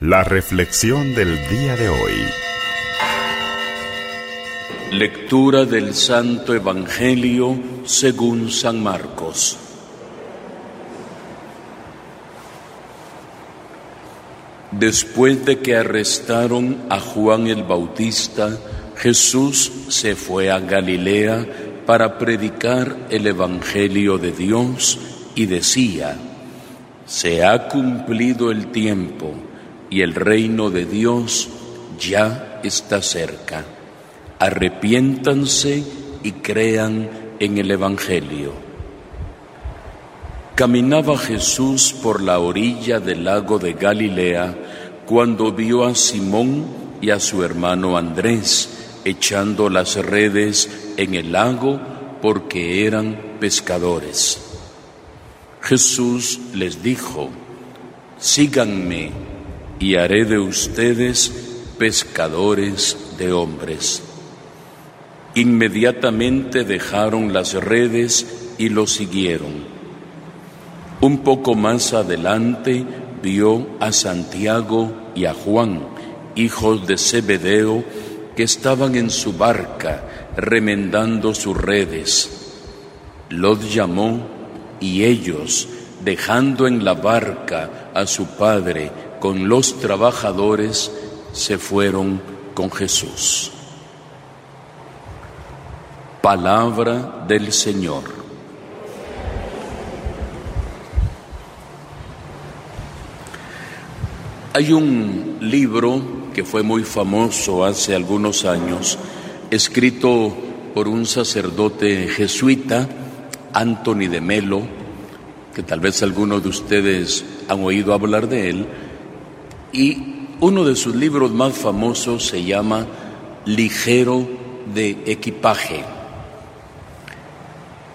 La reflexión del día de hoy. Lectura del Santo Evangelio según San Marcos. Después de que arrestaron a Juan el Bautista, Jesús se fue a Galilea para predicar el Evangelio de Dios y decía, se ha cumplido el tiempo y el reino de Dios ya está cerca. Arrepiéntanse y crean en el Evangelio. Caminaba Jesús por la orilla del lago de Galilea cuando vio a Simón y a su hermano Andrés echando las redes en el lago porque eran pescadores. Jesús les dijo, síganme y haré de ustedes pescadores de hombres. Inmediatamente dejaron las redes y lo siguieron. Un poco más adelante vio a Santiago y a Juan, hijos de Zebedeo, que estaban en su barca remendando sus redes. Los llamó y ellos, dejando en la barca a su padre con los trabajadores, se fueron con Jesús. Palabra del Señor. Hay un libro que fue muy famoso hace algunos años, escrito por un sacerdote jesuita, Anthony de Melo, que tal vez algunos de ustedes han oído hablar de él, y uno de sus libros más famosos se llama Ligero de equipaje.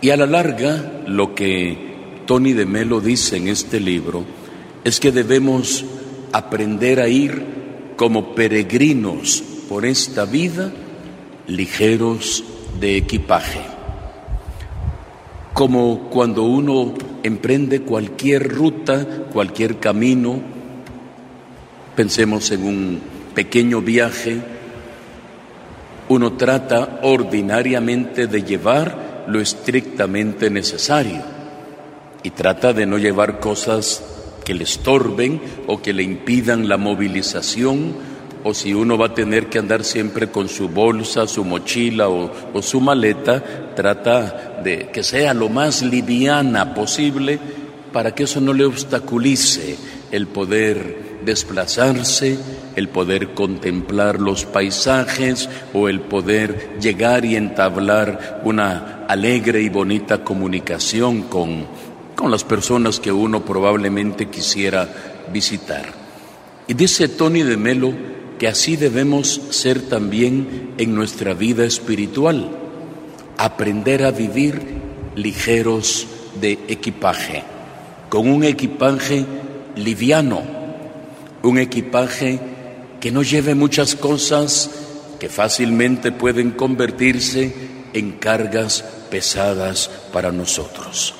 Y a la larga, lo que Tony de Melo dice en este libro es que debemos aprender a ir como peregrinos por esta vida ligeros de equipaje. Como cuando uno emprende cualquier ruta, cualquier camino, pensemos en un pequeño viaje, uno trata ordinariamente de llevar lo estrictamente necesario y trata de no llevar cosas que le estorben o que le impidan la movilización o si uno va a tener que andar siempre con su bolsa, su mochila o, su maleta, trata de que sea lo más liviana posible para que eso no le obstaculice el poder desplazarse, el poder contemplar los paisajes o el poder llegar y entablar una alegre y bonita comunicación con, con las personas que uno probablemente quisiera visitar. Y dice Tony de Melo que así debemos ser también en nuestra vida espiritual, aprender a vivir ligeros de equipaje, con un equipaje liviano, un equipaje que no lleve muchas cosas que fácilmente pueden convertirse en cargas pesadas para nosotros.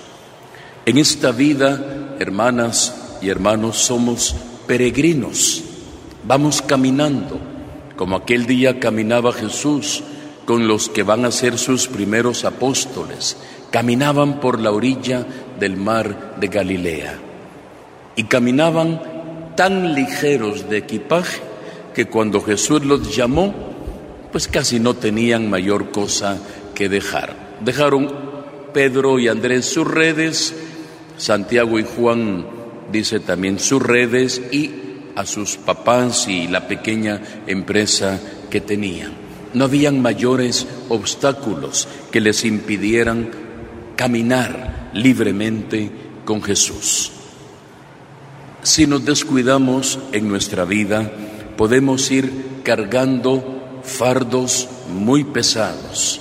En esta vida, hermanas y hermanos, somos peregrinos, vamos caminando, como aquel día caminaba Jesús con los que van a ser sus primeros apóstoles, caminaban por la orilla del mar de Galilea y caminaban tan ligeros de equipaje que cuando Jesús los llamó, pues casi no tenían mayor cosa que dejar. Dejaron Pedro y Andrés sus redes, Santiago y Juan dice también sus redes y a sus papás y la pequeña empresa que tenían. No habían mayores obstáculos que les impidieran caminar libremente con Jesús. Si nos descuidamos en nuestra vida, podemos ir cargando fardos muy pesados.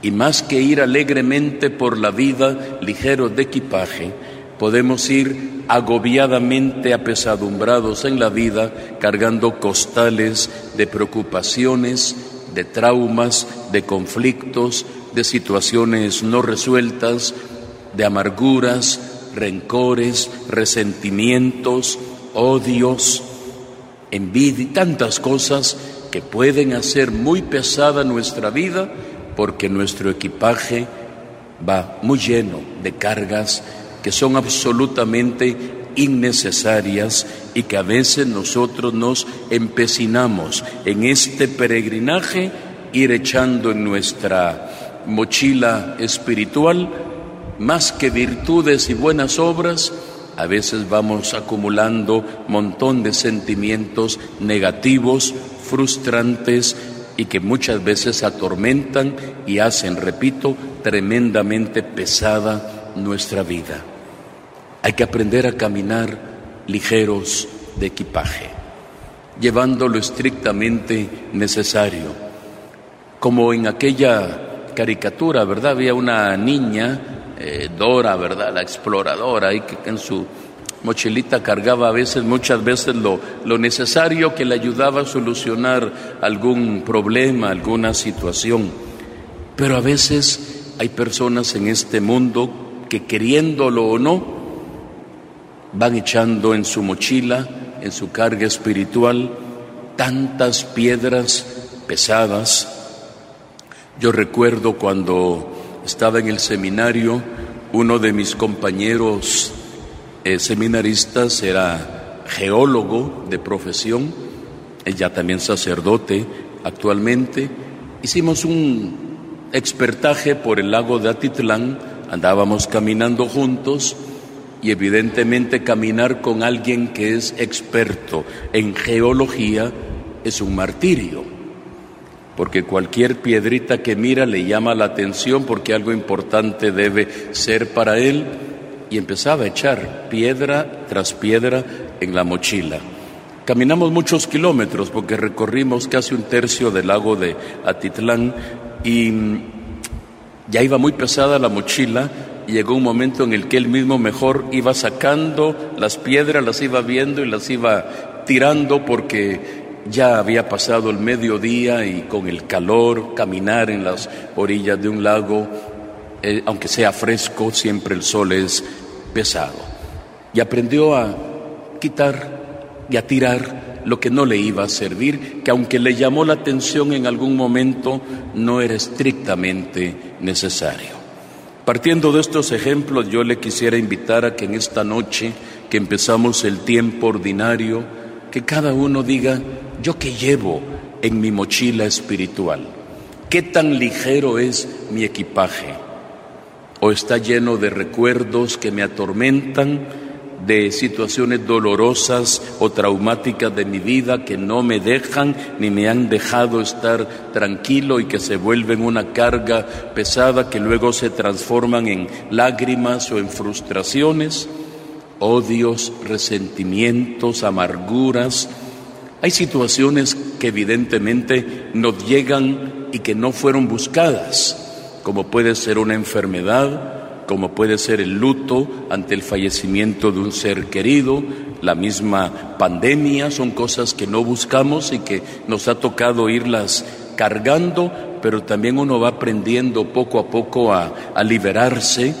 Y más que ir alegremente por la vida ligero de equipaje, podemos ir agobiadamente apesadumbrados en la vida, cargando costales de preocupaciones, de traumas, de conflictos, de situaciones no resueltas, de amarguras, rencores, resentimientos, odios, envidia tantas cosas que pueden hacer muy pesada nuestra vida porque nuestro equipaje va muy lleno de cargas que son absolutamente innecesarias y que a veces nosotros nos empecinamos en este peregrinaje ir echando en nuestra mochila espiritual más que virtudes y buenas obras, a veces vamos acumulando montón de sentimientos negativos, frustrantes y que muchas veces atormentan y hacen, repito, tremendamente pesada nuestra vida. Hay que aprender a caminar ligeros de equipaje, llevando lo estrictamente necesario. Como en aquella caricatura, ¿verdad? Había una niña, eh, Dora, ¿verdad? La exploradora, y que en su mochilita cargaba a veces, muchas veces lo, lo necesario que le ayudaba a solucionar algún problema, alguna situación. Pero a veces hay personas en este mundo que queriéndolo o no, van echando en su mochila, en su carga espiritual, tantas piedras pesadas. Yo recuerdo cuando estaba en el seminario, uno de mis compañeros eh, seminaristas era geólogo de profesión, ella también sacerdote actualmente. Hicimos un expertaje por el lago de Atitlán, andábamos caminando juntos y evidentemente caminar con alguien que es experto en geología es un martirio, porque cualquier piedrita que mira le llama la atención porque algo importante debe ser para él y empezaba a echar piedra tras piedra en la mochila. Caminamos muchos kilómetros porque recorrimos casi un tercio del lago de Atitlán y ya iba muy pesada la mochila llegó un momento en el que él mismo mejor iba sacando las piedras, las iba viendo y las iba tirando porque ya había pasado el mediodía y con el calor, caminar en las orillas de un lago, eh, aunque sea fresco, siempre el sol es pesado. Y aprendió a quitar y a tirar lo que no le iba a servir, que aunque le llamó la atención en algún momento, no era estrictamente necesario. Partiendo de estos ejemplos, yo le quisiera invitar a que en esta noche, que empezamos el tiempo ordinario, que cada uno diga, yo qué llevo en mi mochila espiritual, qué tan ligero es mi equipaje, o está lleno de recuerdos que me atormentan, de situaciones dolorosas o traumáticas de mi vida que no me dejan ni me han dejado estar tranquilo y que se vuelven una carga pesada que luego se transforman en lágrimas o en frustraciones, odios, resentimientos, amarguras. Hay situaciones que evidentemente nos llegan y que no fueron buscadas, como puede ser una enfermedad, como puede ser el luto ante el fallecimiento de un ser querido, la misma pandemia, son cosas que no buscamos y que nos ha tocado irlas cargando, pero también uno va aprendiendo poco a poco a, liberarse,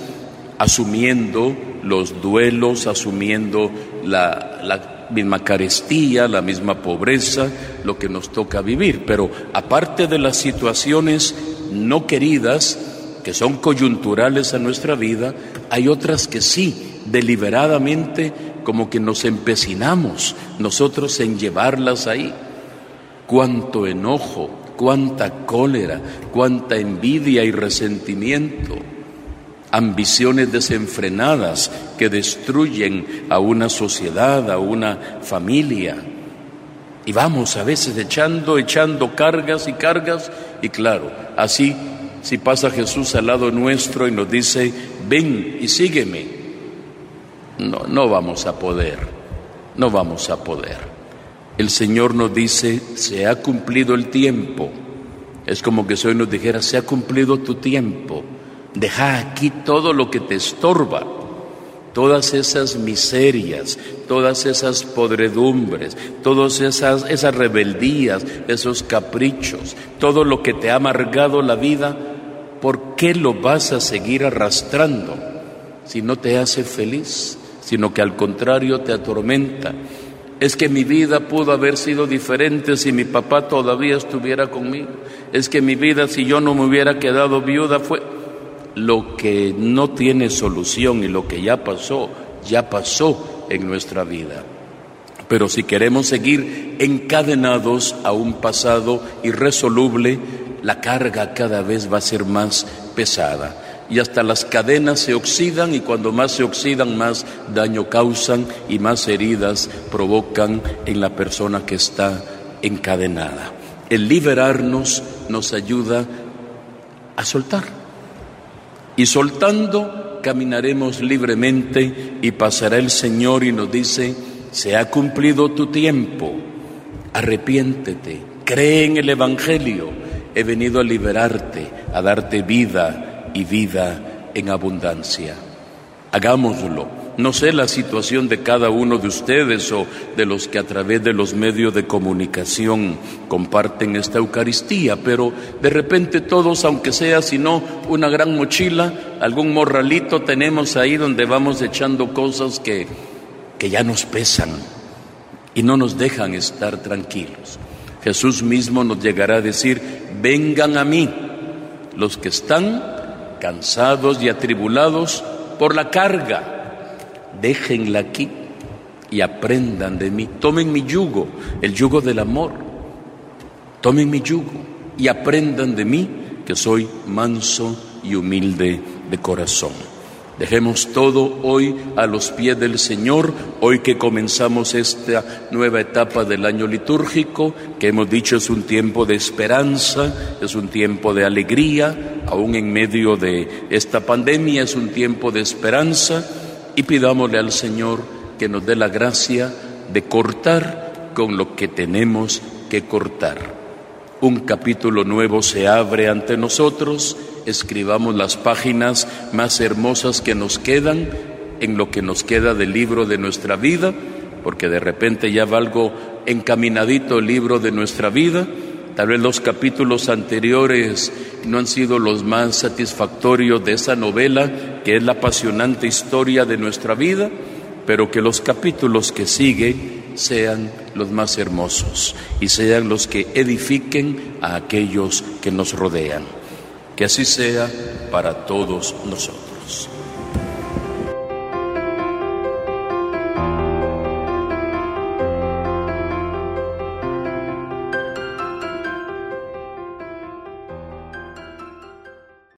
asumiendo los duelos, asumiendo la, la misma carestía, la misma pobreza, lo que nos toca vivir. Pero aparte de las situaciones no queridas, que son coyunturales a nuestra vida, hay otras que sí, deliberadamente, como que nos empecinamos nosotros en llevarlas ahí. Cuánto enojo, cuánta cólera, cuánta envidia y resentimiento, ambiciones desenfrenadas que destruyen a una sociedad, a una familia. Y vamos a veces echando, echando cargas y cargas, y claro, así si pasa Jesús al lado nuestro y nos dice, ven y sígueme, no, no vamos a poder, no vamos a poder. El Señor nos dice, se ha cumplido el tiempo. Es como que hoy nos dijera, se ha cumplido tu tiempo. Deja aquí todo lo que te estorba, todas esas miserias, todas esas podredumbres, todas esas, esas rebeldías, esos caprichos, todo lo que te ha amargado la vida, ¿por qué lo vas a seguir arrastrando si no te hace feliz, sino que al contrario te atormenta? Es que mi vida pudo haber sido diferente si mi papá todavía estuviera conmigo. Es que mi vida si yo no me hubiera quedado viuda fue lo que no tiene solución y lo que ya pasó, ya pasó en nuestra vida. Pero si queremos seguir encadenados a un pasado irresoluble, la carga cada vez va a ser más pesada y hasta las cadenas se oxidan y cuando más se oxidan más daño causan y más heridas provocan en la persona que está encadenada. El liberarnos nos ayuda a soltar y soltando caminaremos libremente y pasará el Señor y nos dice, se ha cumplido tu tiempo, arrepiéntete, cree en el Evangelio, he venido a liberarte, a darte vida, y vida en abundancia. Hagámoslo. No sé la situación de cada uno de ustedes o de los que a través de los medios de comunicación comparten esta Eucaristía, pero de repente todos, aunque sea sino una gran mochila, algún morralito tenemos ahí donde vamos echando cosas que, que ya nos pesan y no nos dejan estar tranquilos. Jesús mismo nos llegará a decir, vengan a mí los que están cansados y atribulados por la carga, déjenla aquí y aprendan de mí. Tomen mi yugo, el yugo del amor. Tomen mi yugo y aprendan de mí, que soy manso y humilde de corazón. Dejemos todo hoy a los pies del Señor, hoy que comenzamos esta nueva etapa del año litúrgico, que hemos dicho es un tiempo de esperanza, es un tiempo de alegría, aún en medio de esta pandemia es un tiempo de esperanza, y pidámosle al Señor que nos dé la gracia de cortar con lo que tenemos que cortar. Un capítulo nuevo se abre ante nosotros, escribamos las páginas más hermosas que nos quedan en lo que nos queda del libro de nuestra vida, porque de repente ya va algo encaminadito el libro de nuestra vida. Tal vez los capítulos anteriores no han sido los más satisfactorios de esa novela, que es la apasionante historia de nuestra vida, pero que los capítulos que siguen sean los más hermosos y sean los que edifiquen a aquellos que nos rodean. Que así sea para todos nosotros.